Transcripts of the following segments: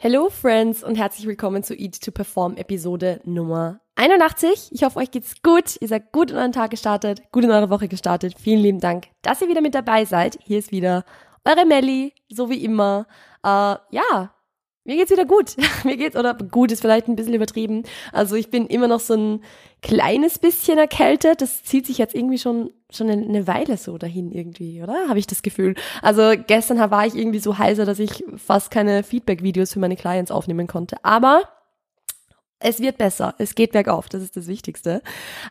Hello Friends und herzlich willkommen zu Eat to Perform Episode Nummer 81. Ich hoffe, euch geht's gut. Ihr seid gut in euren Tag gestartet, gut in eure Woche gestartet. Vielen lieben Dank, dass ihr wieder mit dabei seid. Hier ist wieder eure Melli, so wie immer. Äh, ja, mir geht's wieder gut. Mir geht's, oder gut ist vielleicht ein bisschen übertrieben. Also ich bin immer noch so ein kleines bisschen erkältet. Das zieht sich jetzt irgendwie schon, schon eine Weile so dahin irgendwie, oder? Habe ich das Gefühl. Also gestern war ich irgendwie so heiser, dass ich fast keine Feedback-Videos für meine Clients aufnehmen konnte. Aber es wird besser. Es geht bergauf. Das ist das Wichtigste.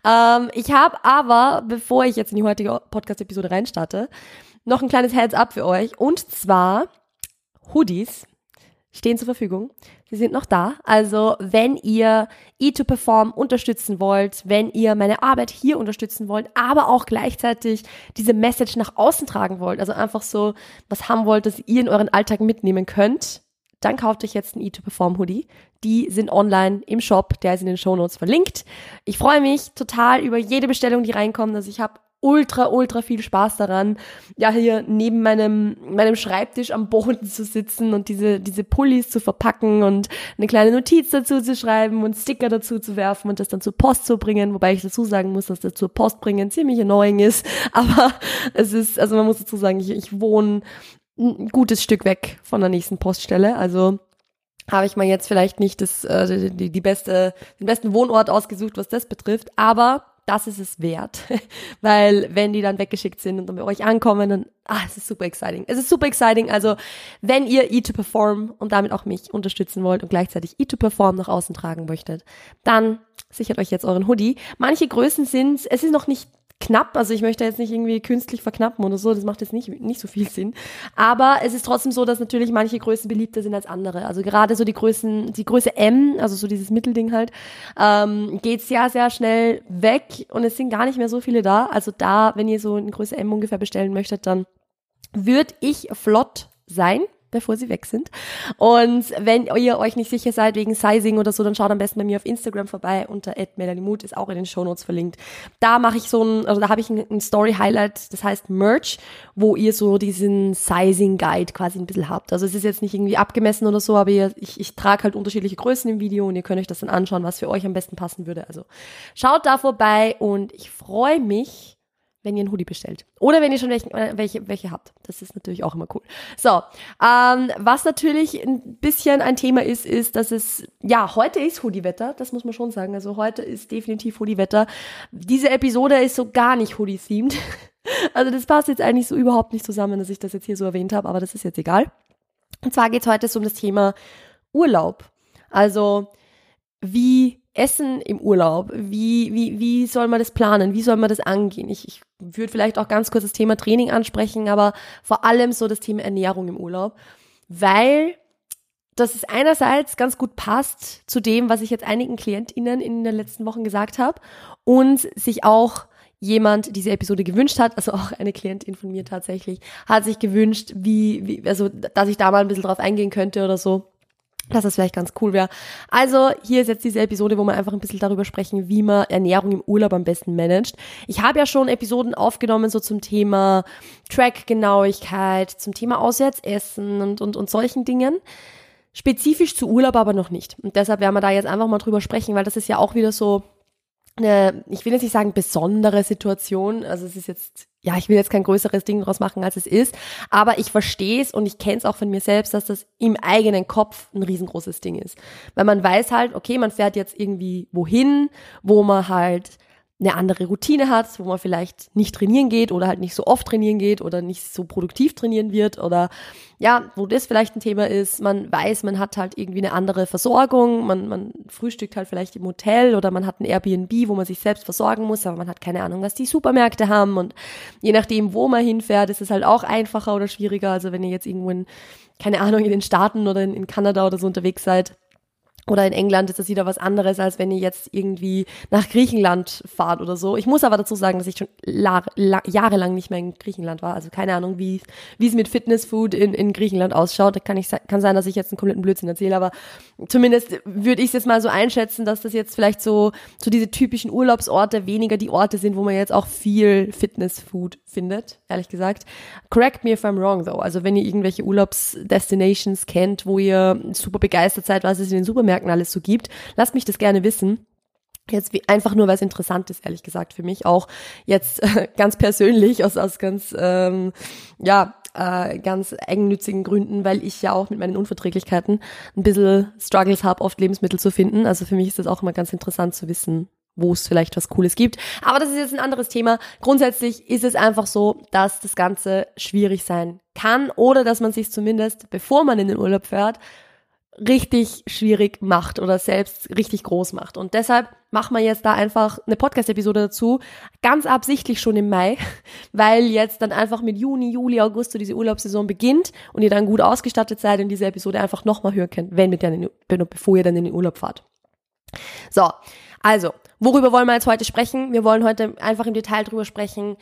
Ähm, ich habe aber, bevor ich jetzt in die heutige Podcast-Episode reinstarte, noch ein kleines Heads-up für euch. Und zwar Hoodies stehen zur Verfügung. Sie sind noch da. Also wenn ihr E2Perform unterstützen wollt, wenn ihr meine Arbeit hier unterstützen wollt, aber auch gleichzeitig diese Message nach außen tragen wollt, also einfach so was haben wollt, das ihr in euren Alltag mitnehmen könnt, dann kauft euch jetzt ein E2Perform Hoodie. Die sind online im Shop, der ist in den Show Notes verlinkt. Ich freue mich total über jede Bestellung, die reinkommt. Also ich habe ultra, ultra viel Spaß daran, ja, hier neben meinem, meinem Schreibtisch am Boden zu sitzen und diese, diese Pullis zu verpacken und eine kleine Notiz dazu zu schreiben und Sticker dazu zu werfen und das dann zur Post zu bringen, wobei ich dazu sagen muss, dass das zur Post bringen ziemlich annoying ist, aber es ist, also man muss dazu sagen, ich, ich wohne ein gutes Stück weg von der nächsten Poststelle, also habe ich mal jetzt vielleicht nicht das, äh, die, die beste, den besten Wohnort ausgesucht, was das betrifft, aber das ist es wert. Weil wenn die dann weggeschickt sind und dann bei euch ankommen, dann, ah, es ist super exciting. Es ist super exciting. Also, wenn ihr E2Perform und damit auch mich unterstützen wollt und gleichzeitig E2Perform nach außen tragen möchtet, dann sichert euch jetzt euren Hoodie. Manche Größen sind, es ist noch nicht knapp. Also ich möchte jetzt nicht irgendwie künstlich verknappen oder so, das macht jetzt nicht, nicht so viel Sinn. Aber es ist trotzdem so, dass natürlich manche Größen beliebter sind als andere. Also gerade so die Größen, die Größe M, also so dieses Mittelding halt, ähm, geht sehr, sehr schnell weg und es sind gar nicht mehr so viele da. Also da, wenn ihr so in Größe M ungefähr bestellen möchtet, dann würde ich flott sein bevor sie weg sind. Und wenn ihr euch nicht sicher seid wegen Sizing oder so, dann schaut am besten bei mir auf Instagram vorbei unter @melaniemut ist auch in den Shownotes verlinkt. Da mache ich so ein, also da habe ich ein, ein Story Highlight, das heißt Merch, wo ihr so diesen Sizing Guide quasi ein bisschen habt. Also es ist jetzt nicht irgendwie abgemessen oder so, aber ihr, ich, ich trage halt unterschiedliche Größen im Video und ihr könnt euch das dann anschauen, was für euch am besten passen würde. Also schaut da vorbei und ich freue mich wenn ihr einen Hoodie bestellt. Oder wenn ihr schon welche, äh, welche, welche habt. Das ist natürlich auch immer cool. So, ähm, was natürlich ein bisschen ein Thema ist, ist, dass es, ja, heute ist Hoodie-Wetter, das muss man schon sagen. Also heute ist definitiv Hoodie-Wetter. Diese Episode ist so gar nicht Hoodie-themed. Also das passt jetzt eigentlich so überhaupt nicht zusammen, dass ich das jetzt hier so erwähnt habe, aber das ist jetzt egal. Und zwar geht es heute so um das Thema Urlaub. Also wie Essen im Urlaub? Wie, wie, wie soll man das planen? Wie soll man das angehen? Ich, ich würde vielleicht auch ganz kurz das Thema Training ansprechen, aber vor allem so das Thema Ernährung im Urlaub, weil das ist einerseits ganz gut passt zu dem, was ich jetzt einigen KlientInnen in den letzten Wochen gesagt habe und sich auch jemand diese Episode gewünscht hat, also auch eine Klientin von mir tatsächlich, hat sich gewünscht, wie, wie also dass ich da mal ein bisschen drauf eingehen könnte oder so dass das vielleicht ganz cool wäre. Also hier ist jetzt diese Episode, wo wir einfach ein bisschen darüber sprechen, wie man Ernährung im Urlaub am besten managt. Ich habe ja schon Episoden aufgenommen, so zum Thema Trackgenauigkeit, zum Thema Auswärtsessen und, und, und solchen Dingen. Spezifisch zu Urlaub aber noch nicht. Und deshalb werden wir da jetzt einfach mal drüber sprechen, weil das ist ja auch wieder so eine, ich will jetzt nicht sagen besondere Situation. Also es ist jetzt ja, ich will jetzt kein größeres Ding draus machen, als es ist, aber ich verstehe es und ich kenne es auch von mir selbst, dass das im eigenen Kopf ein riesengroßes Ding ist. Weil man weiß halt, okay, man fährt jetzt irgendwie wohin, wo man halt eine andere Routine hat, wo man vielleicht nicht trainieren geht oder halt nicht so oft trainieren geht oder nicht so produktiv trainieren wird oder ja, wo das vielleicht ein Thema ist, man weiß, man hat halt irgendwie eine andere Versorgung, man, man frühstückt halt vielleicht im Hotel oder man hat ein Airbnb, wo man sich selbst versorgen muss, aber man hat keine Ahnung, was die Supermärkte haben. Und je nachdem, wo man hinfährt, ist es halt auch einfacher oder schwieriger, also wenn ihr jetzt irgendwo in, keine Ahnung, in den Staaten oder in, in Kanada oder so unterwegs seid, oder in England ist das wieder was anderes, als wenn ihr jetzt irgendwie nach Griechenland fahrt oder so. Ich muss aber dazu sagen, dass ich schon jahrelang nicht mehr in Griechenland war. Also keine Ahnung, wie, wie es mit Fitnessfood in, in Griechenland ausschaut. Da kann, ich, kann sein, dass ich jetzt einen kompletten Blödsinn erzähle, aber zumindest würde ich es jetzt mal so einschätzen, dass das jetzt vielleicht so, so diese typischen Urlaubsorte weniger die Orte sind, wo man jetzt auch viel Fitnessfood findet, ehrlich gesagt. Correct me if I'm wrong, though. Also wenn ihr irgendwelche Urlaubsdestinations kennt, wo ihr super begeistert seid, was es in den Supermärkten alles so gibt, lasst mich das gerne wissen. Jetzt wie, einfach nur, weil es interessant ist, ehrlich gesagt, für mich auch jetzt äh, ganz persönlich, aus, aus ganz, ähm, ja, äh, ganz eigennützigen Gründen, weil ich ja auch mit meinen Unverträglichkeiten ein bisschen Struggles habe, oft Lebensmittel zu finden. Also für mich ist das auch immer ganz interessant zu wissen, wo es vielleicht was Cooles gibt. Aber das ist jetzt ein anderes Thema. Grundsätzlich ist es einfach so, dass das Ganze schwierig sein kann oder dass man sich zumindest, bevor man in den Urlaub fährt, richtig schwierig macht oder selbst richtig groß macht. Und deshalb machen wir jetzt da einfach eine Podcast-Episode dazu, ganz absichtlich schon im Mai, weil jetzt dann einfach mit Juni, Juli, August so diese Urlaubssaison beginnt und ihr dann gut ausgestattet seid und diese Episode einfach nochmal hören könnt, wenn mit der, bevor ihr dann in den Urlaub fahrt. So, also, worüber wollen wir jetzt heute sprechen? Wir wollen heute einfach im Detail drüber sprechen,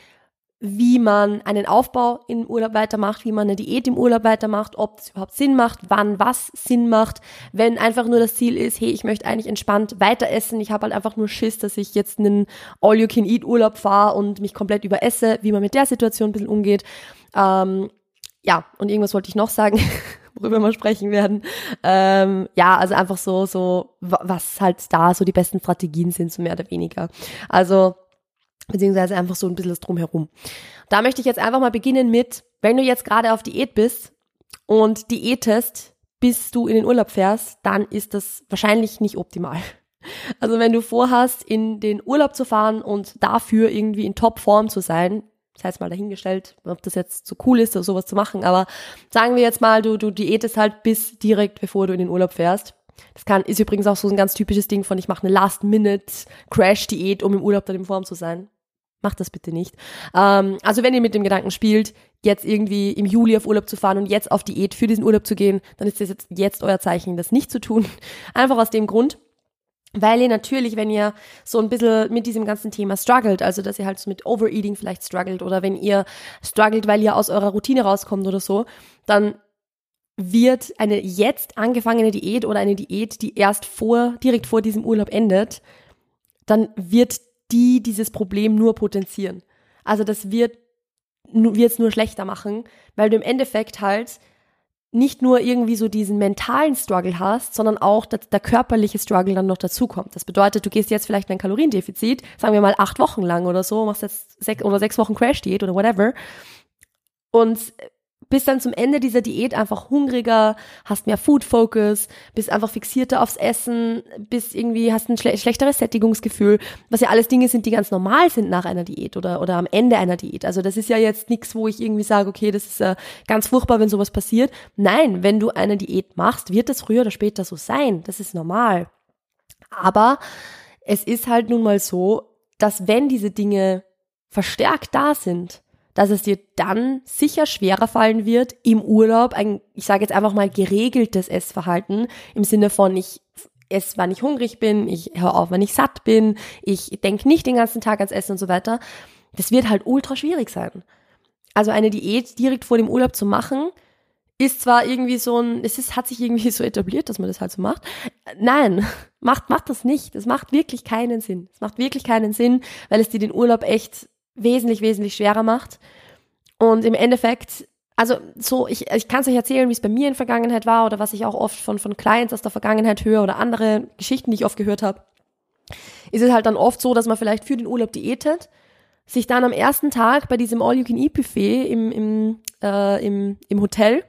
wie man einen Aufbau im Urlaub weitermacht, wie man eine Diät im Urlaub weitermacht, ob es überhaupt Sinn macht, wann was Sinn macht, wenn einfach nur das Ziel ist, hey, ich möchte eigentlich entspannt weiter essen, ich habe halt einfach nur Schiss, dass ich jetzt einen All-You-Can-Eat-Urlaub fahre und mich komplett überesse, wie man mit der Situation ein bisschen umgeht. Ähm, ja, und irgendwas wollte ich noch sagen. worüber wir sprechen werden. Ähm, ja, also einfach so, so, was halt da so die besten Strategien sind, so mehr oder weniger. Also, beziehungsweise einfach so ein bisschen das Drumherum. Da möchte ich jetzt einfach mal beginnen mit, wenn du jetzt gerade auf Diät bist und diätest, bis du in den Urlaub fährst, dann ist das wahrscheinlich nicht optimal. Also wenn du vorhast, in den Urlaub zu fahren und dafür irgendwie in Topform zu sein, das heißt mal dahingestellt, ob das jetzt so cool ist, sowas zu machen, aber sagen wir jetzt mal, du, du diätest halt bis direkt, bevor du in den Urlaub fährst. Das kann, ist übrigens auch so ein ganz typisches Ding von, ich mache eine Last-Minute-Crash-Diät, um im Urlaub dann in Form zu sein. Macht das bitte nicht. Ähm, also wenn ihr mit dem Gedanken spielt, jetzt irgendwie im Juli auf Urlaub zu fahren und jetzt auf Diät für diesen Urlaub zu gehen, dann ist das jetzt, jetzt euer Zeichen, das nicht zu tun. Einfach aus dem Grund, weil ihr natürlich, wenn ihr so ein bisschen mit diesem ganzen Thema struggelt, also dass ihr halt so mit Overeating vielleicht struggelt oder wenn ihr struggelt, weil ihr aus eurer Routine rauskommt oder so, dann wird eine jetzt angefangene Diät oder eine Diät, die erst vor, direkt vor diesem Urlaub endet, dann wird die dieses Problem nur potenzieren. Also das wird es nur schlechter machen, weil du im Endeffekt halt nicht nur irgendwie so diesen mentalen Struggle hast, sondern auch der, der körperliche Struggle dann noch dazukommt. Das bedeutet, du gehst jetzt vielleicht in ein Kaloriendefizit, sagen wir mal acht Wochen lang oder so, machst jetzt sechs oder sechs Wochen Crash-Diät oder whatever und bist dann zum Ende dieser Diät einfach hungriger, hast mehr Food Focus, bist einfach fixierter aufs Essen, bist irgendwie, hast ein schle schlechteres Sättigungsgefühl, was ja alles Dinge sind, die ganz normal sind nach einer Diät oder, oder am Ende einer Diät. Also das ist ja jetzt nichts, wo ich irgendwie sage, okay, das ist äh, ganz furchtbar, wenn sowas passiert. Nein, wenn du eine Diät machst, wird das früher oder später so sein. Das ist normal. Aber es ist halt nun mal so, dass wenn diese Dinge verstärkt da sind, dass es dir dann sicher schwerer fallen wird, im Urlaub ein, ich sage jetzt einfach mal, geregeltes Essverhalten im Sinne von, ich esse, wann ich hungrig bin, ich höre auf, wenn ich satt bin, ich denke nicht den ganzen Tag ans Essen und so weiter. Das wird halt ultra schwierig sein. Also eine Diät direkt vor dem Urlaub zu machen, ist zwar irgendwie so ein, es ist, hat sich irgendwie so etabliert, dass man das halt so macht. Nein, macht, macht das nicht. Das macht wirklich keinen Sinn. Es macht wirklich keinen Sinn, weil es dir den Urlaub echt wesentlich, wesentlich schwerer macht. Und im Endeffekt, also so, ich, ich kann es euch erzählen, wie es bei mir in der Vergangenheit war oder was ich auch oft von, von Clients aus der Vergangenheit höre oder andere Geschichten, die ich oft gehört habe. Ist es halt dann oft so, dass man vielleicht für den Urlaub diätet, sich dann am ersten Tag bei diesem All-You-Can-Eat-Buffet im, im, äh, im, im Hotel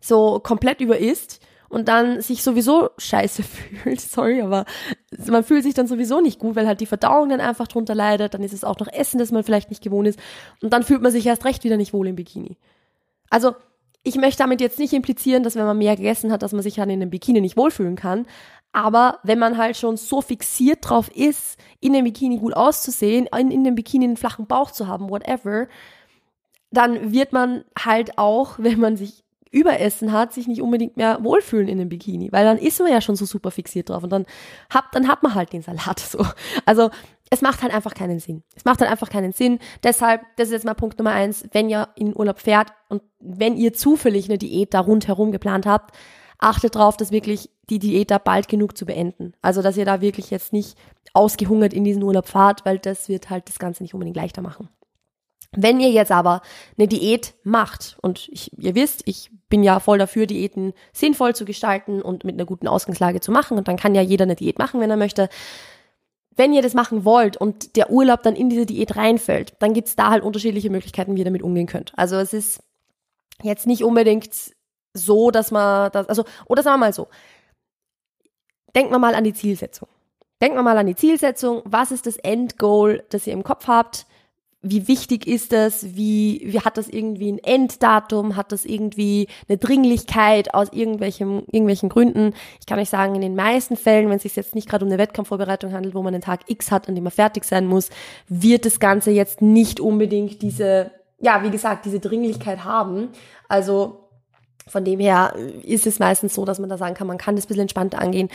so komplett über isst und dann sich sowieso scheiße fühlt, sorry, aber man fühlt sich dann sowieso nicht gut, weil halt die Verdauung dann einfach drunter leidet, dann ist es auch noch Essen, das man vielleicht nicht gewohnt ist und dann fühlt man sich erst recht wieder nicht wohl im Bikini. Also, ich möchte damit jetzt nicht implizieren, dass wenn man mehr gegessen hat, dass man sich dann in einem Bikini nicht wohlfühlen kann, aber wenn man halt schon so fixiert drauf ist, in dem Bikini gut auszusehen, in, in dem Bikini einen flachen Bauch zu haben, whatever, dann wird man halt auch, wenn man sich Überessen hat, sich nicht unbedingt mehr wohlfühlen in dem Bikini, weil dann ist man ja schon so super fixiert drauf und dann hat, dann hat man halt den Salat so. Also es macht halt einfach keinen Sinn. Es macht halt einfach keinen Sinn. Deshalb, das ist jetzt mal Punkt Nummer eins, wenn ihr in den Urlaub fährt und wenn ihr zufällig eine Diät da rundherum geplant habt, achtet drauf, dass wirklich die Diät da bald genug zu beenden. Also, dass ihr da wirklich jetzt nicht ausgehungert in diesen Urlaub fahrt, weil das wird halt das Ganze nicht unbedingt leichter machen. Wenn ihr jetzt aber eine Diät macht, und ich, ihr wisst, ich bin ja voll dafür, Diäten sinnvoll zu gestalten und mit einer guten Ausgangslage zu machen, und dann kann ja jeder eine Diät machen, wenn er möchte. Wenn ihr das machen wollt und der Urlaub dann in diese Diät reinfällt, dann gibt's da halt unterschiedliche Möglichkeiten, wie ihr damit umgehen könnt. Also es ist jetzt nicht unbedingt so, dass man das, also, oder sagen wir mal so, denken wir mal an die Zielsetzung. Denken wir mal an die Zielsetzung. Was ist das Endgoal, das ihr im Kopf habt? Wie wichtig ist das, wie, wie hat das irgendwie ein Enddatum, hat das irgendwie eine Dringlichkeit aus irgendwelchen, irgendwelchen Gründen. Ich kann euch sagen, in den meisten Fällen, wenn es sich jetzt nicht gerade um eine Wettkampfvorbereitung handelt, wo man einen Tag X hat, an dem man fertig sein muss, wird das Ganze jetzt nicht unbedingt diese, ja, wie gesagt, diese Dringlichkeit haben. Also von dem her ist es meistens so, dass man da sagen kann, man kann das ein bisschen entspannter angehen.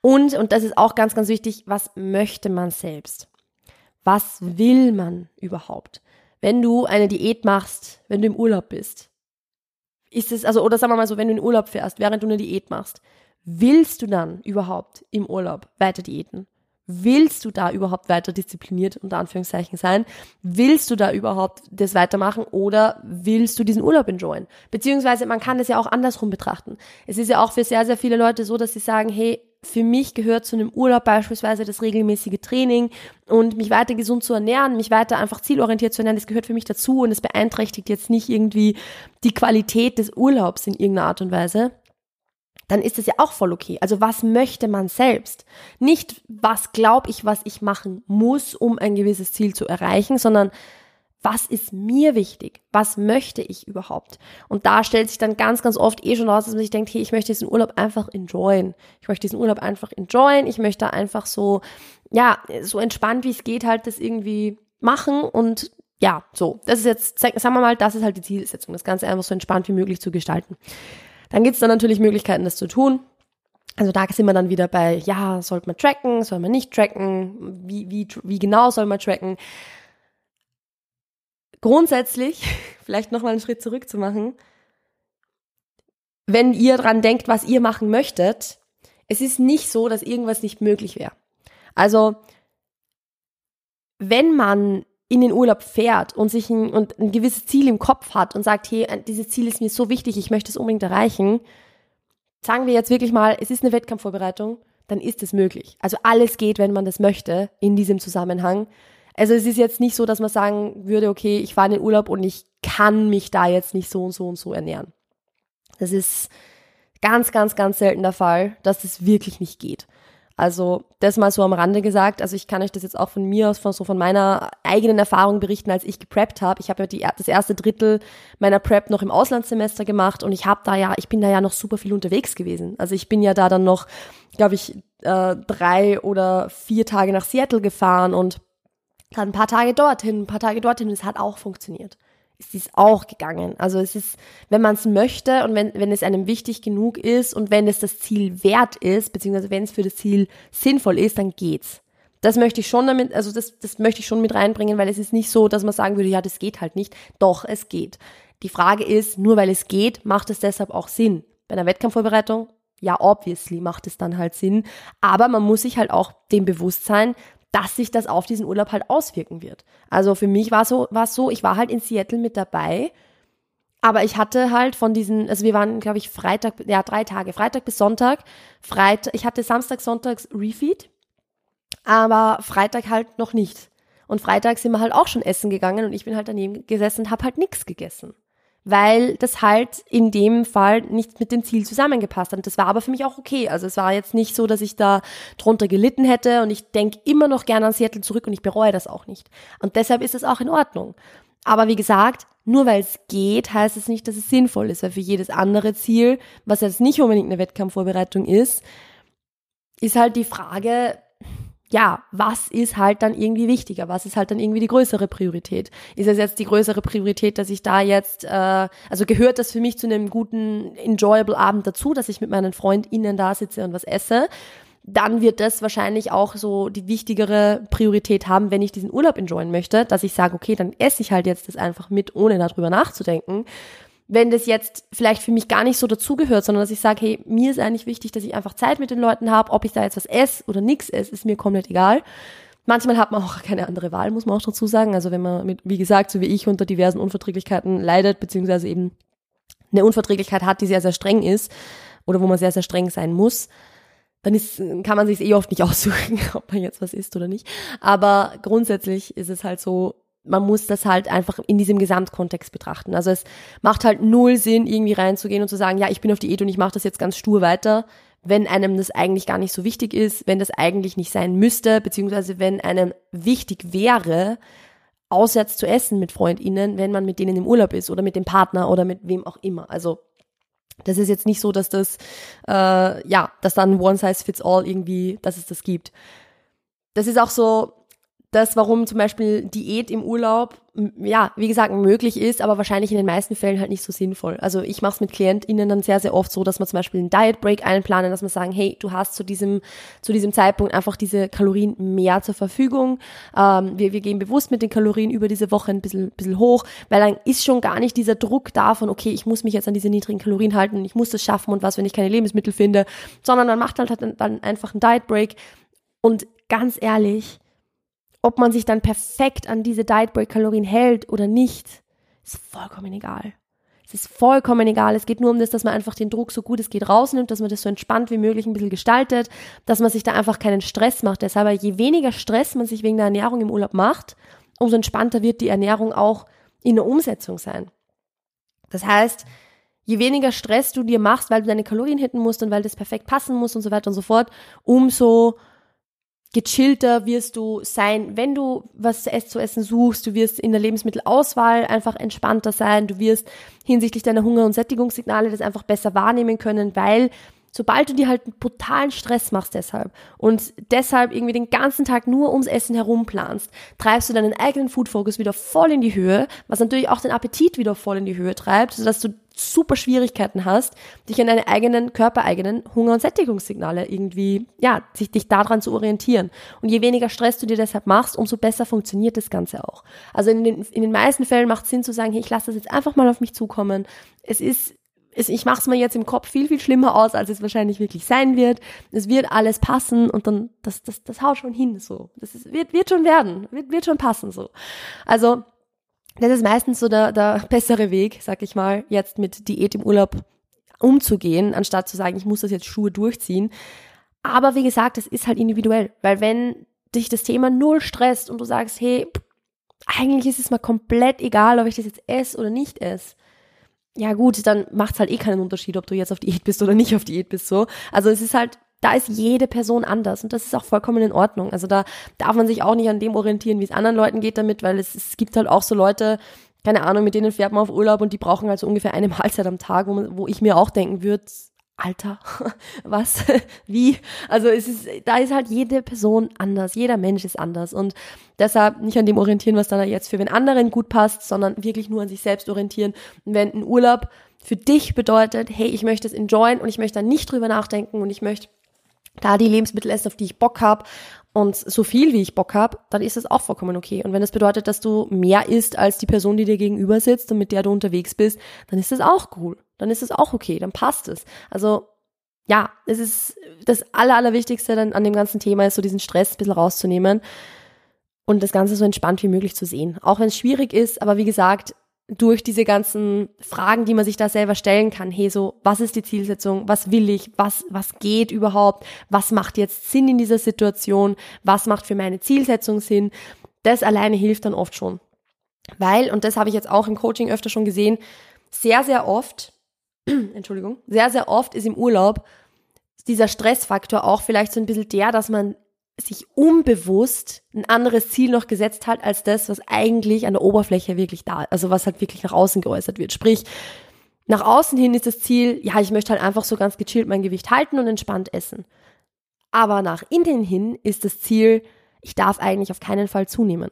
Und, und das ist auch ganz, ganz wichtig, was möchte man selbst? Was will man überhaupt? Wenn du eine Diät machst, wenn du im Urlaub bist, ist es, also, oder sagen wir mal so, wenn du in Urlaub fährst, während du eine Diät machst, willst du dann überhaupt im Urlaub weiter diäten? Willst du da überhaupt weiter diszipliniert, unter Anführungszeichen sein? Willst du da überhaupt das weitermachen oder willst du diesen Urlaub enjoyen? Beziehungsweise man kann das ja auch andersrum betrachten. Es ist ja auch für sehr, sehr viele Leute so, dass sie sagen, hey, für mich gehört zu einem Urlaub beispielsweise das regelmäßige Training und mich weiter gesund zu ernähren, mich weiter einfach zielorientiert zu ernähren, das gehört für mich dazu und es beeinträchtigt jetzt nicht irgendwie die Qualität des Urlaubs in irgendeiner Art und Weise dann ist es ja auch voll okay. Also was möchte man selbst? Nicht, was glaube ich, was ich machen muss, um ein gewisses Ziel zu erreichen, sondern was ist mir wichtig? Was möchte ich überhaupt? Und da stellt sich dann ganz, ganz oft eh schon raus, dass man sich denkt, hey, ich möchte diesen Urlaub einfach enjoyen. Ich möchte diesen Urlaub einfach enjoyen. Ich möchte einfach so, ja, so entspannt wie es geht halt das irgendwie machen und ja, so. Das ist jetzt, sagen wir mal, das ist halt die Zielsetzung, das Ganze einfach so entspannt wie möglich zu gestalten. Dann gibt es dann natürlich Möglichkeiten, das zu tun. Also da sind wir dann wieder bei, ja, sollte man tracken, soll man nicht tracken, wie, wie, wie genau soll man tracken. Grundsätzlich, vielleicht nochmal einen Schritt zurück zu machen, wenn ihr dran denkt, was ihr machen möchtet, es ist nicht so, dass irgendwas nicht möglich wäre. Also, wenn man in den Urlaub fährt und sich ein, und ein gewisses Ziel im Kopf hat und sagt, hey, dieses Ziel ist mir so wichtig, ich möchte es unbedingt erreichen, sagen wir jetzt wirklich mal, es ist eine Wettkampfvorbereitung, dann ist es möglich. Also alles geht, wenn man das möchte, in diesem Zusammenhang. Also es ist jetzt nicht so, dass man sagen würde, okay, ich fahre in den Urlaub und ich kann mich da jetzt nicht so und so und so ernähren. Das ist ganz, ganz, ganz selten der Fall, dass es wirklich nicht geht. Also das mal so am Rande gesagt. Also ich kann euch das jetzt auch von mir aus, von so von meiner eigenen Erfahrung berichten, als ich gepreppt habe. Ich habe ja die, das erste Drittel meiner Prep noch im Auslandssemester gemacht und ich habe da ja, ich bin da ja noch super viel unterwegs gewesen. Also ich bin ja da dann noch, glaube ich, äh, drei oder vier Tage nach Seattle gefahren und dann ein paar Tage dorthin, ein paar Tage dorthin es hat auch funktioniert ist es auch gegangen. Also es ist, wenn man es möchte und wenn, wenn es einem wichtig genug ist und wenn es das Ziel wert ist, beziehungsweise wenn es für das Ziel sinnvoll ist, dann geht's. Das möchte ich schon damit, also das, das möchte ich schon mit reinbringen, weil es ist nicht so, dass man sagen würde, ja, das geht halt nicht. Doch, es geht. Die Frage ist, nur weil es geht, macht es deshalb auch Sinn. Bei einer Wettkampfvorbereitung, ja, obviously macht es dann halt Sinn. Aber man muss sich halt auch dem bewusst sein, dass sich das auf diesen Urlaub halt auswirken wird. Also für mich war so, war so, ich war halt in Seattle mit dabei, aber ich hatte halt von diesen, also wir waren, glaube ich, Freitag, ja, drei Tage, Freitag bis Sonntag. Freitag, ich hatte Samstag, Sonntags Refeed, aber Freitag halt noch nicht. Und Freitag sind wir halt auch schon essen gegangen und ich bin halt daneben gesessen und habe halt nichts gegessen weil das halt in dem Fall nicht mit dem Ziel zusammengepasst hat. Das war aber für mich auch okay. Also es war jetzt nicht so, dass ich da drunter gelitten hätte und ich denke immer noch gerne an Seattle zurück und ich bereue das auch nicht. Und deshalb ist es auch in Ordnung. Aber wie gesagt, nur weil es geht, heißt es nicht, dass es sinnvoll ist, weil für jedes andere Ziel, was jetzt nicht unbedingt eine Wettkampfvorbereitung ist, ist halt die Frage, ja, was ist halt dann irgendwie wichtiger? Was ist halt dann irgendwie die größere Priorität? Ist es jetzt die größere Priorität, dass ich da jetzt, äh, also gehört das für mich zu einem guten, enjoyable Abend dazu, dass ich mit meinen FreundInnen da sitze und was esse? Dann wird das wahrscheinlich auch so die wichtigere Priorität haben, wenn ich diesen Urlaub enjoyen möchte, dass ich sage, okay, dann esse ich halt jetzt das einfach mit, ohne darüber nachzudenken wenn das jetzt vielleicht für mich gar nicht so dazugehört, sondern dass ich sage, hey, mir ist eigentlich wichtig, dass ich einfach Zeit mit den Leuten habe, ob ich da jetzt was esse oder nichts esse, ist mir komplett egal. Manchmal hat man auch keine andere Wahl, muss man auch dazu sagen. Also wenn man mit, wie gesagt, so wie ich unter diversen Unverträglichkeiten leidet, beziehungsweise eben eine Unverträglichkeit hat, die sehr, sehr streng ist oder wo man sehr, sehr streng sein muss, dann ist, kann man sich eh oft nicht aussuchen, ob man jetzt was isst oder nicht. Aber grundsätzlich ist es halt so, man muss das halt einfach in diesem Gesamtkontext betrachten. Also es macht halt null Sinn, irgendwie reinzugehen und zu sagen, ja, ich bin auf Diät und ich mache das jetzt ganz stur weiter, wenn einem das eigentlich gar nicht so wichtig ist, wenn das eigentlich nicht sein müsste, beziehungsweise wenn einem wichtig wäre, auswärts zu essen mit FreundInnen, wenn man mit denen im Urlaub ist oder mit dem Partner oder mit wem auch immer. Also das ist jetzt nicht so, dass das, äh, ja, dass dann One Size Fits All irgendwie, dass es das gibt. Das ist auch so, das, warum zum Beispiel Diät im Urlaub, ja, wie gesagt, möglich ist, aber wahrscheinlich in den meisten Fällen halt nicht so sinnvoll. Also ich mache es mit KlientInnen dann sehr, sehr oft so, dass man zum Beispiel einen Diet Break einplanen, dass man sagen, hey, du hast zu diesem, zu diesem Zeitpunkt einfach diese Kalorien mehr zur Verfügung. Ähm, wir, wir gehen bewusst mit den Kalorien über diese Woche ein bisschen, bisschen hoch, weil dann ist schon gar nicht dieser Druck davon, okay, ich muss mich jetzt an diese niedrigen Kalorien halten, ich muss das schaffen und was, wenn ich keine Lebensmittel finde, sondern man macht halt dann einfach einen Diet Break und ganz ehrlich, ob man sich dann perfekt an diese Diet Break Kalorien hält oder nicht, ist vollkommen egal. Es ist vollkommen egal. Es geht nur um das, dass man einfach den Druck so gut es geht rausnimmt, dass man das so entspannt wie möglich ein bisschen gestaltet, dass man sich da einfach keinen Stress macht. Deshalb, je weniger Stress man sich wegen der Ernährung im Urlaub macht, umso entspannter wird die Ernährung auch in der Umsetzung sein. Das heißt, je weniger Stress du dir machst, weil du deine Kalorien hitten musst und weil das perfekt passen muss und so weiter und so fort, umso gechillter wirst du sein, wenn du was zu essen suchst. Du wirst in der Lebensmittelauswahl einfach entspannter sein. Du wirst hinsichtlich deiner Hunger- und Sättigungssignale das einfach besser wahrnehmen können, weil sobald du dir halt einen brutalen Stress machst deshalb und deshalb irgendwie den ganzen Tag nur ums Essen herum planst, treibst du deinen eigenen Food Focus wieder voll in die Höhe, was natürlich auch den Appetit wieder voll in die Höhe treibt, sodass du super Schwierigkeiten hast, dich an deine eigenen körpereigenen Hunger- und Sättigungssignale irgendwie, ja, sich dich daran zu orientieren. Und je weniger Stress du dir deshalb machst, umso besser funktioniert das Ganze auch. Also in den, in den meisten Fällen macht es Sinn zu sagen, hey, ich lasse das jetzt einfach mal auf mich zukommen. Es ist ich mache es mir jetzt im Kopf viel, viel schlimmer aus, als es wahrscheinlich wirklich sein wird. Es wird alles passen und dann, das, das, das haut schon hin, so. Das ist, wird, wird schon werden, wird, wird schon passen, so. Also, das ist meistens so der, der bessere Weg, sag ich mal, jetzt mit Diät im Urlaub umzugehen, anstatt zu sagen, ich muss das jetzt Schuhe durchziehen. Aber wie gesagt, es ist halt individuell, weil wenn dich das Thema null stresst und du sagst, hey, eigentlich ist es mal komplett egal, ob ich das jetzt esse oder nicht esse. Ja gut, dann macht es halt eh keinen Unterschied, ob du jetzt auf Diät bist oder nicht auf Diät bist so. Also es ist halt da ist jede Person anders und das ist auch vollkommen in Ordnung. Also da darf man sich auch nicht an dem orientieren, wie es anderen Leuten geht damit, weil es, es gibt halt auch so Leute, keine Ahnung, mit denen fährt man auf Urlaub und die brauchen halt so ungefähr eine Mahlzeit am Tag, wo, man, wo ich mir auch denken würde, Alter, was, wie? Also es ist, da ist halt jede Person anders, jeder Mensch ist anders und deshalb nicht an dem orientieren, was dann jetzt für den anderen gut passt, sondern wirklich nur an sich selbst orientieren. Und wenn ein Urlaub für dich bedeutet, hey, ich möchte es enjoyen und ich möchte da nicht drüber nachdenken und ich möchte da die Lebensmittel essen, auf die ich Bock habe und so viel wie ich Bock habe, dann ist das auch vollkommen okay. Und wenn das bedeutet, dass du mehr isst als die Person, die dir gegenüber sitzt und mit der du unterwegs bist, dann ist das auch cool. Dann ist das auch okay, dann passt es. Also ja, es ist das Aller, Allerwichtigste dann an dem ganzen Thema ist so diesen Stress ein bisschen rauszunehmen und das Ganze so entspannt wie möglich zu sehen. Auch wenn es schwierig ist, aber wie gesagt, durch diese ganzen Fragen, die man sich da selber stellen kann. Hey, so, was ist die Zielsetzung? Was will ich? Was, was geht überhaupt? Was macht jetzt Sinn in dieser Situation? Was macht für meine Zielsetzung Sinn? Das alleine hilft dann oft schon. Weil, und das habe ich jetzt auch im Coaching öfter schon gesehen, sehr, sehr oft, Entschuldigung, sehr, sehr oft ist im Urlaub dieser Stressfaktor auch vielleicht so ein bisschen der, dass man sich unbewusst ein anderes Ziel noch gesetzt hat als das, was eigentlich an der Oberfläche wirklich da, also was halt wirklich nach außen geäußert wird. Sprich, nach außen hin ist das Ziel, ja, ich möchte halt einfach so ganz gechillt mein Gewicht halten und entspannt essen. Aber nach innen hin ist das Ziel, ich darf eigentlich auf keinen Fall zunehmen.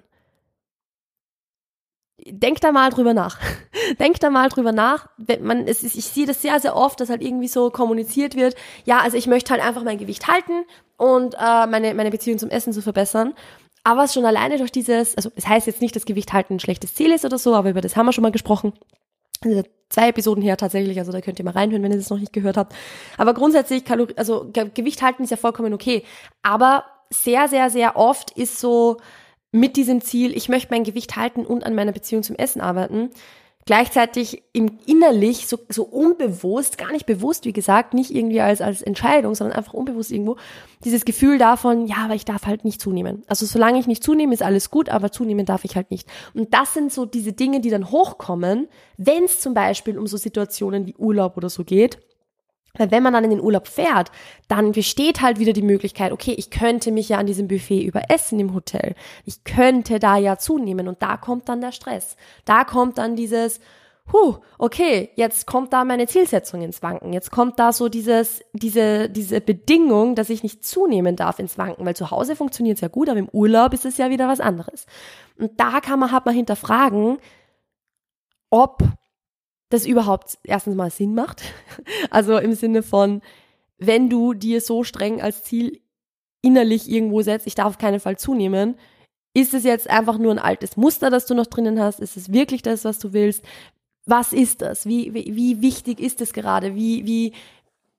Denk da mal drüber nach. Denk da mal drüber nach. Man, es ist, ich sehe das sehr, sehr oft, dass halt irgendwie so kommuniziert wird, ja, also ich möchte halt einfach mein Gewicht halten und äh, meine, meine Beziehung zum Essen zu verbessern. Aber schon alleine durch dieses, also es heißt jetzt nicht, dass Gewicht halten ein schlechtes Ziel ist oder so, aber über das haben wir schon mal gesprochen. Also zwei Episoden her tatsächlich, also da könnt ihr mal reinhören, wenn ihr das noch nicht gehört habt. Aber grundsätzlich, Kalori also Gewicht halten ist ja vollkommen okay. Aber sehr, sehr, sehr oft ist so mit diesem Ziel, ich möchte mein Gewicht halten und an meiner Beziehung zum Essen arbeiten, gleichzeitig im innerlich so, so unbewusst, gar nicht bewusst, wie gesagt, nicht irgendwie als, als Entscheidung, sondern einfach unbewusst irgendwo, dieses Gefühl davon, ja, aber ich darf halt nicht zunehmen. Also solange ich nicht zunehme, ist alles gut, aber zunehmen darf ich halt nicht. Und das sind so diese Dinge, die dann hochkommen, wenn es zum Beispiel um so Situationen wie Urlaub oder so geht, weil wenn man dann in den Urlaub fährt, dann besteht halt wieder die Möglichkeit, okay, ich könnte mich ja an diesem Buffet überessen im Hotel. Ich könnte da ja zunehmen und da kommt dann der Stress. Da kommt dann dieses, huh, okay, jetzt kommt da meine Zielsetzung ins Wanken. Jetzt kommt da so dieses, diese, diese Bedingung, dass ich nicht zunehmen darf ins Wanken, weil zu Hause funktioniert es ja gut, aber im Urlaub ist es ja wieder was anderes. Und da kann man halt mal hinterfragen, ob das überhaupt erstens mal Sinn macht. Also im Sinne von, wenn du dir so streng als Ziel innerlich irgendwo setzt, ich darf auf keinen Fall zunehmen, ist es jetzt einfach nur ein altes Muster, das du noch drinnen hast? Ist es wirklich das, was du willst? Was ist das? Wie, wie, wie wichtig ist es gerade? Wie, wie,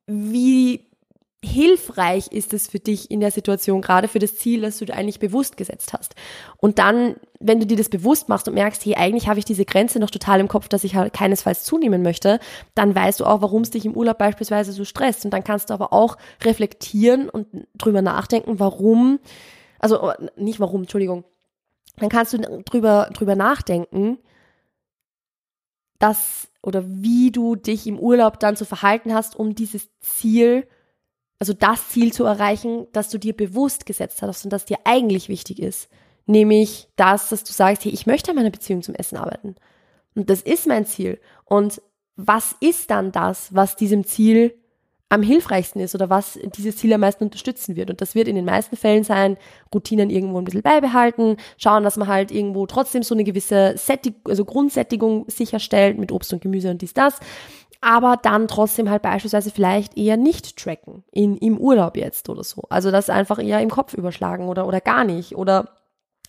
wie hilfreich ist es für dich in der Situation, gerade für das Ziel, das du dir eigentlich bewusst gesetzt hast. Und dann, wenn du dir das bewusst machst und merkst, hey, eigentlich habe ich diese Grenze noch total im Kopf, dass ich halt keinesfalls zunehmen möchte, dann weißt du auch, warum es dich im Urlaub beispielsweise so stresst. Und dann kannst du aber auch reflektieren und drüber nachdenken, warum, also oh, nicht warum, Entschuldigung, dann kannst du drüber, drüber nachdenken, dass oder wie du dich im Urlaub dann zu verhalten hast, um dieses Ziel also das Ziel zu erreichen, das du dir bewusst gesetzt hast und das dir eigentlich wichtig ist. Nämlich das, dass du sagst, hey, ich möchte an meiner Beziehung zum Essen arbeiten. Und das ist mein Ziel. Und was ist dann das, was diesem Ziel am hilfreichsten ist oder was dieses Ziel am meisten unterstützen wird. Und das wird in den meisten Fällen sein, Routinen irgendwo ein bisschen beibehalten, schauen, dass man halt irgendwo trotzdem so eine gewisse Sättig also Grundsättigung sicherstellt mit Obst und Gemüse und dies, das aber dann trotzdem halt beispielsweise vielleicht eher nicht tracken in, im Urlaub jetzt oder so. Also das einfach eher im Kopf überschlagen oder, oder gar nicht oder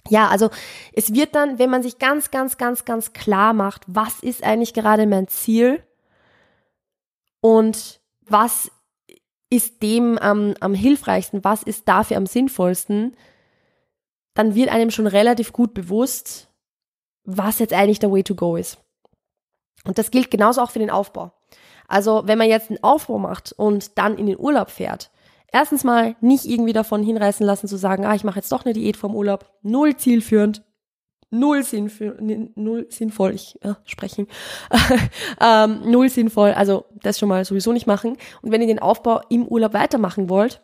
ja, also es wird dann, wenn man sich ganz, ganz, ganz, ganz klar macht, was ist eigentlich gerade mein Ziel und was ist dem am, am hilfreichsten, was ist dafür am sinnvollsten, dann wird einem schon relativ gut bewusst, was jetzt eigentlich der Way to go ist. Und das gilt genauso auch für den Aufbau. Also wenn man jetzt einen Aufbau macht und dann in den Urlaub fährt, erstens mal nicht irgendwie davon hinreißen lassen zu sagen, ah, ich mache jetzt doch eine Diät vom Urlaub, null zielführend, null, sinnvoll, null sinnvoll, ich äh, sprechen, ähm, null sinnvoll, also das schon mal sowieso nicht machen. Und wenn ihr den Aufbau im Urlaub weitermachen wollt,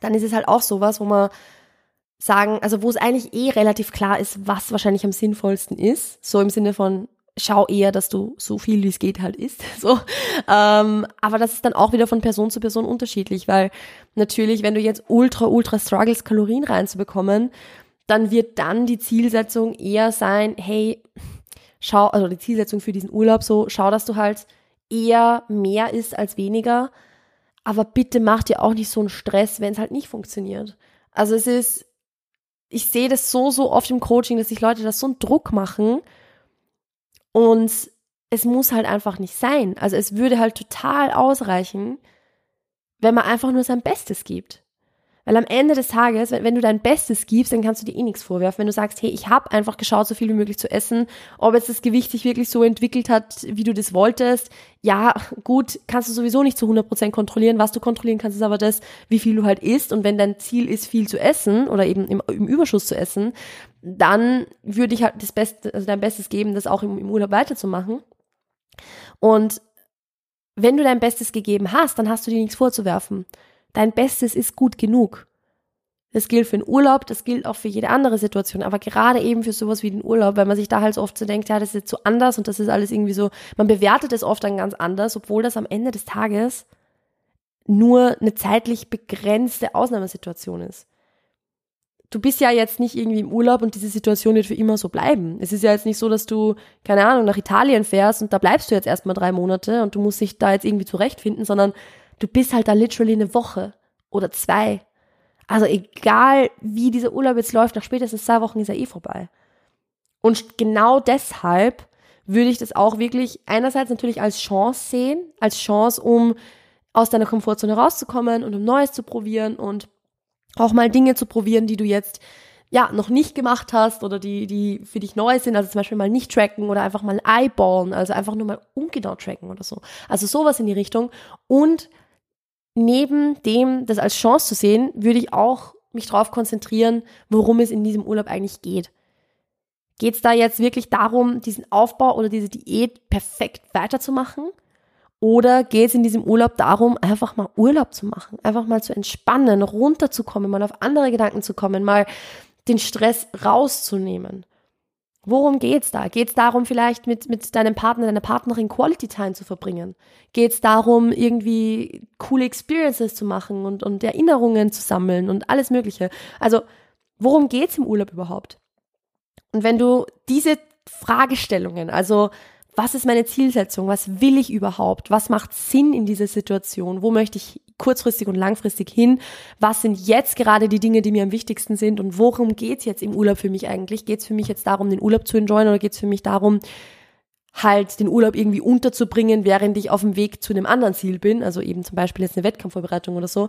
dann ist es halt auch sowas, wo man sagen, also wo es eigentlich eh relativ klar ist, was wahrscheinlich am sinnvollsten ist, so im Sinne von, schau eher, dass du so viel wie es geht halt isst. So. Ähm, aber das ist dann auch wieder von Person zu Person unterschiedlich, weil natürlich, wenn du jetzt ultra, ultra struggles, Kalorien reinzubekommen, dann wird dann die Zielsetzung eher sein, hey, schau, also die Zielsetzung für diesen Urlaub so, schau, dass du halt eher mehr isst als weniger. Aber bitte mach dir auch nicht so einen Stress, wenn es halt nicht funktioniert. Also es ist, ich sehe das so, so oft im Coaching, dass sich Leute das so einen Druck machen, und es muss halt einfach nicht sein. Also es würde halt total ausreichen, wenn man einfach nur sein Bestes gibt. Weil am Ende des Tages, wenn, wenn, du dein Bestes gibst, dann kannst du dir eh nichts vorwerfen. Wenn du sagst, hey, ich habe einfach geschaut, so viel wie möglich zu essen, ob jetzt das Gewicht sich wirklich so entwickelt hat, wie du das wolltest, ja, gut, kannst du sowieso nicht zu 100% kontrollieren. Was du kontrollieren kannst, ist aber das, wie viel du halt isst. Und wenn dein Ziel ist, viel zu essen oder eben im, im Überschuss zu essen, dann würde ich halt das Beste, also dein Bestes geben, das auch im, im Urlaub weiterzumachen. Und wenn du dein Bestes gegeben hast, dann hast du dir nichts vorzuwerfen. Dein Bestes ist gut genug. Das gilt für den Urlaub, das gilt auch für jede andere Situation, aber gerade eben für sowas wie den Urlaub, weil man sich da halt so oft so denkt, ja, das ist jetzt so anders und das ist alles irgendwie so, man bewertet es oft dann ganz anders, obwohl das am Ende des Tages nur eine zeitlich begrenzte Ausnahmesituation ist. Du bist ja jetzt nicht irgendwie im Urlaub und diese Situation wird für immer so bleiben. Es ist ja jetzt nicht so, dass du, keine Ahnung, nach Italien fährst und da bleibst du jetzt erstmal drei Monate und du musst dich da jetzt irgendwie zurechtfinden, sondern du bist halt da literally eine Woche oder zwei. Also egal, wie dieser Urlaub jetzt läuft, nach spätestens zwei Wochen ist er eh vorbei. Und genau deshalb würde ich das auch wirklich einerseits natürlich als Chance sehen, als Chance, um aus deiner Komfortzone rauszukommen und um Neues zu probieren und auch mal Dinge zu probieren, die du jetzt ja noch nicht gemacht hast oder die, die für dich neu sind, also zum Beispiel mal nicht tracken oder einfach mal eyeballen, also einfach nur mal ungenau tracken oder so. Also sowas in die Richtung. Und neben dem, das als Chance zu sehen, würde ich auch mich darauf konzentrieren, worum es in diesem Urlaub eigentlich geht. Geht es da jetzt wirklich darum, diesen Aufbau oder diese Diät perfekt weiterzumachen? Oder geht es in diesem Urlaub darum, einfach mal Urlaub zu machen, einfach mal zu entspannen, runterzukommen, mal auf andere Gedanken zu kommen, mal den Stress rauszunehmen? Worum geht's da? Geht's darum, vielleicht mit, mit deinem Partner, deiner Partnerin Quality Time zu verbringen? Geht's darum, irgendwie coole Experiences zu machen und, und Erinnerungen zu sammeln und alles Mögliche? Also, worum geht's im Urlaub überhaupt? Und wenn du diese Fragestellungen, also was ist meine Zielsetzung, was will ich überhaupt, was macht Sinn in dieser Situation, wo möchte ich kurzfristig und langfristig hin, was sind jetzt gerade die Dinge, die mir am wichtigsten sind und worum geht's jetzt im Urlaub für mich eigentlich? Geht's für mich jetzt darum, den Urlaub zu enjoyen oder geht's für mich darum, halt den Urlaub irgendwie unterzubringen, während ich auf dem Weg zu einem anderen Ziel bin, also eben zum Beispiel jetzt eine Wettkampfvorbereitung oder so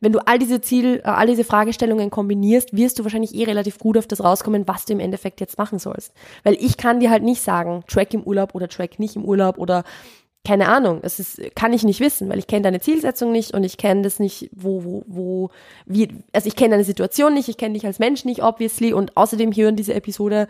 wenn du all diese Ziel, äh, all diese Fragestellungen kombinierst, wirst du wahrscheinlich eh relativ gut auf das rauskommen, was du im Endeffekt jetzt machen sollst. Weil ich kann dir halt nicht sagen, Track im Urlaub oder Track nicht im Urlaub oder keine Ahnung, es ist, kann ich nicht wissen, weil ich kenne deine Zielsetzung nicht und ich kenne das nicht, wo, wo, wo, wie, also ich kenne deine Situation nicht, ich kenne dich als Mensch nicht, obviously, und außerdem hören diese Episode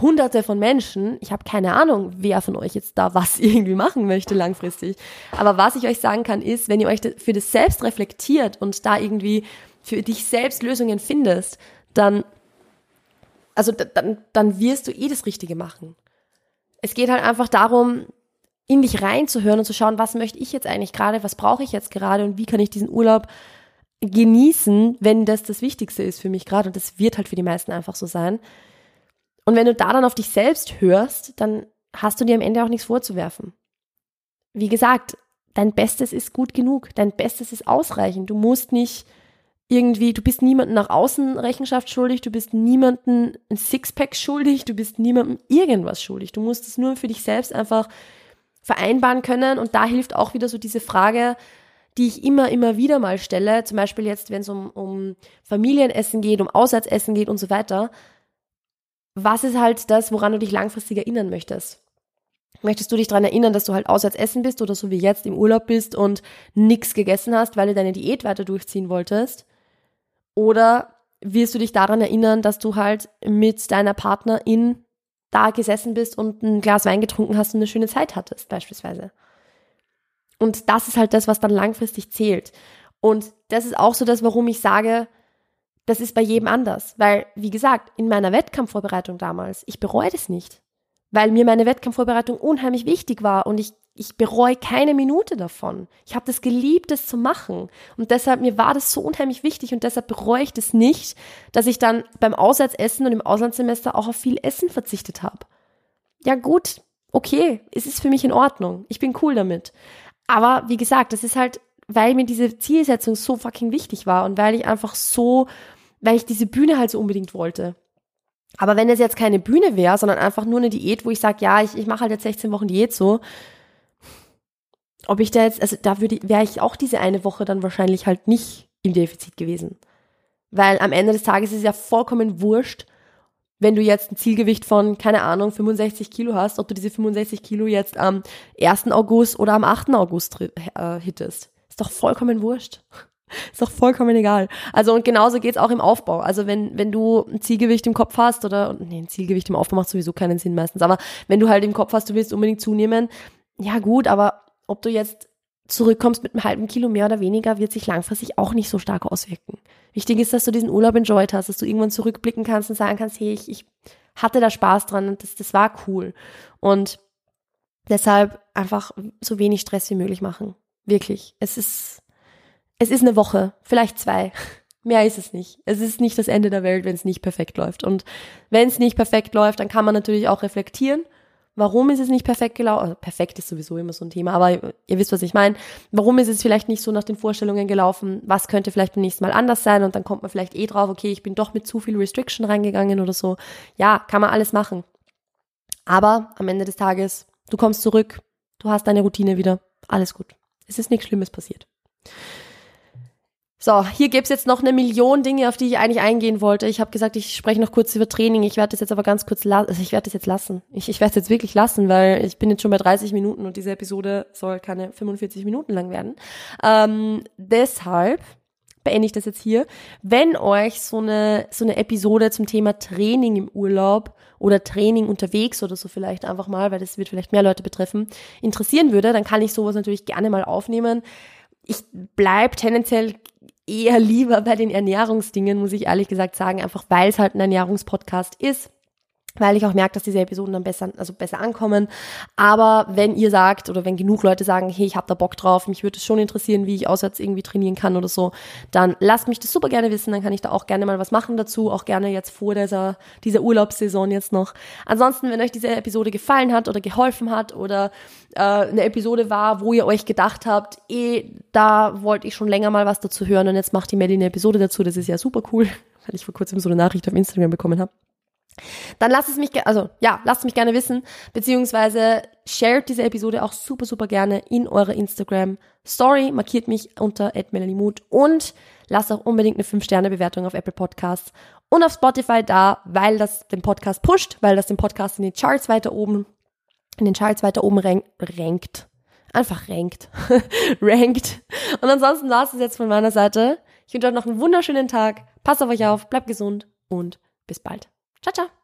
hunderte von Menschen. Ich habe keine Ahnung, wer von euch jetzt da was irgendwie machen möchte langfristig. Aber was ich euch sagen kann, ist, wenn ihr euch für das selbst reflektiert und da irgendwie für dich selbst Lösungen findest, dann, also dann, dann wirst du eh das Richtige machen. Es geht halt einfach darum, in dich reinzuhören und zu schauen, was möchte ich jetzt eigentlich gerade, was brauche ich jetzt gerade und wie kann ich diesen Urlaub genießen, wenn das das Wichtigste ist für mich gerade. Und das wird halt für die meisten einfach so sein. Und wenn du da dann auf dich selbst hörst, dann hast du dir am Ende auch nichts vorzuwerfen. Wie gesagt, dein Bestes ist gut genug, dein Bestes ist ausreichend. Du musst nicht irgendwie, du bist niemandem nach außen Rechenschaft schuldig, du bist niemandem ein Sixpack schuldig, du bist niemandem irgendwas schuldig. Du musst es nur für dich selbst einfach vereinbaren können und da hilft auch wieder so diese Frage, die ich immer, immer wieder mal stelle, zum Beispiel jetzt, wenn es um, um Familienessen geht, um Auswärtsessen geht und so weiter, was ist halt das, woran du dich langfristig erinnern möchtest? Möchtest du dich daran erinnern, dass du halt auswärts essen bist oder so wie jetzt im Urlaub bist und nichts gegessen hast, weil du deine Diät weiter durchziehen wolltest? Oder wirst du dich daran erinnern, dass du halt mit deiner Partnerin da gesessen bist und ein Glas Wein getrunken hast und eine schöne Zeit hattest, beispielsweise? Und das ist halt das, was dann langfristig zählt. Und das ist auch so das, warum ich sage, das ist bei jedem anders, weil, wie gesagt, in meiner Wettkampfvorbereitung damals, ich bereue das nicht, weil mir meine Wettkampfvorbereitung unheimlich wichtig war und ich, ich bereue keine Minute davon. Ich habe das geliebt, das zu machen und deshalb, mir war das so unheimlich wichtig und deshalb bereue ich das nicht, dass ich dann beim Auswärtsessen und im Auslandssemester auch auf viel Essen verzichtet habe. Ja gut, okay, es ist für mich in Ordnung, ich bin cool damit. Aber wie gesagt, das ist halt weil mir diese Zielsetzung so fucking wichtig war und weil ich einfach so weil ich diese Bühne halt so unbedingt wollte. Aber wenn es jetzt keine Bühne wäre, sondern einfach nur eine Diät, wo ich sage, ja, ich, ich mache halt jetzt 16 Wochen Diät so, ob ich da jetzt, also da würde wäre ich auch diese eine Woche dann wahrscheinlich halt nicht im Defizit gewesen. Weil am Ende des Tages ist es ja vollkommen wurscht, wenn du jetzt ein Zielgewicht von, keine Ahnung, 65 Kilo hast, ob du diese 65 Kilo jetzt am 1. August oder am 8. August äh, hittest. Ist doch vollkommen wurscht. Ist doch vollkommen egal. Also und genauso geht's auch im Aufbau. Also wenn, wenn du ein Zielgewicht im Kopf hast oder, nee, ein Zielgewicht im Aufbau macht sowieso keinen Sinn meistens, aber wenn du halt im Kopf hast, du willst unbedingt zunehmen, ja gut, aber ob du jetzt zurückkommst mit einem halben Kilo mehr oder weniger, wird sich langfristig auch nicht so stark auswirken. Wichtig ist, dass du diesen Urlaub enjoyed hast, dass du irgendwann zurückblicken kannst und sagen kannst, hey, ich, ich hatte da Spaß dran und das, das war cool. Und deshalb einfach so wenig Stress wie möglich machen. Wirklich. Es ist, es ist eine Woche, vielleicht zwei. Mehr ist es nicht. Es ist nicht das Ende der Welt, wenn es nicht perfekt läuft. Und wenn es nicht perfekt läuft, dann kann man natürlich auch reflektieren. Warum ist es nicht perfekt gelaufen? Also perfekt ist sowieso immer so ein Thema, aber ihr wisst, was ich meine. Warum ist es vielleicht nicht so nach den Vorstellungen gelaufen? Was könnte vielleicht beim nächsten Mal anders sein? Und dann kommt man vielleicht eh drauf, okay, ich bin doch mit zu viel Restriction reingegangen oder so. Ja, kann man alles machen. Aber am Ende des Tages, du kommst zurück, du hast deine Routine wieder, alles gut. Es ist nichts Schlimmes passiert. So, hier gibt's jetzt noch eine Million Dinge, auf die ich eigentlich eingehen wollte. Ich habe gesagt, ich spreche noch kurz über Training. Ich werde das jetzt aber ganz kurz lassen. Also ich werde das jetzt lassen. Ich, ich werde es jetzt wirklich lassen, weil ich bin jetzt schon bei 30 Minuten und diese Episode soll keine 45 Minuten lang werden. Ähm, deshalb beende ich das jetzt hier. Wenn euch so eine, so eine Episode zum Thema Training im Urlaub oder Training unterwegs oder so vielleicht einfach mal, weil das wird vielleicht mehr Leute betreffen, interessieren würde, dann kann ich sowas natürlich gerne mal aufnehmen. Ich bleib tendenziell eher lieber bei den Ernährungsdingen, muss ich ehrlich gesagt sagen, einfach weil es halt ein Ernährungspodcast ist weil ich auch merke, dass diese Episoden dann besser, also besser ankommen. Aber wenn ihr sagt oder wenn genug Leute sagen, hey, ich habe da Bock drauf, mich würde es schon interessieren, wie ich auswärts irgendwie trainieren kann oder so, dann lasst mich das super gerne wissen, dann kann ich da auch gerne mal was machen dazu, auch gerne jetzt vor dieser, dieser Urlaubssaison jetzt noch. Ansonsten, wenn euch diese Episode gefallen hat oder geholfen hat oder äh, eine Episode war, wo ihr euch gedacht habt, eh, da wollte ich schon länger mal was dazu hören und jetzt macht die Melly eine Episode dazu, das ist ja super cool, weil ich vor kurzem so eine Nachricht auf Instagram bekommen habe dann lasst es mich, also ja, lasst mich gerne wissen, beziehungsweise shared diese Episode auch super, super gerne in eurer Instagram Story, markiert mich unter @melanie_mut und lasst auch unbedingt eine 5-Sterne-Bewertung auf Apple Podcasts und auf Spotify da, weil das den Podcast pusht, weil das den Podcast in den Charts weiter oben, in den Charts weiter oben rank, rankt. Einfach rankt. rankt. Und ansonsten war es jetzt von meiner Seite. Ich wünsche euch noch einen wunderschönen Tag. Passt auf euch auf, bleibt gesund und bis bald. Ciao, ciao.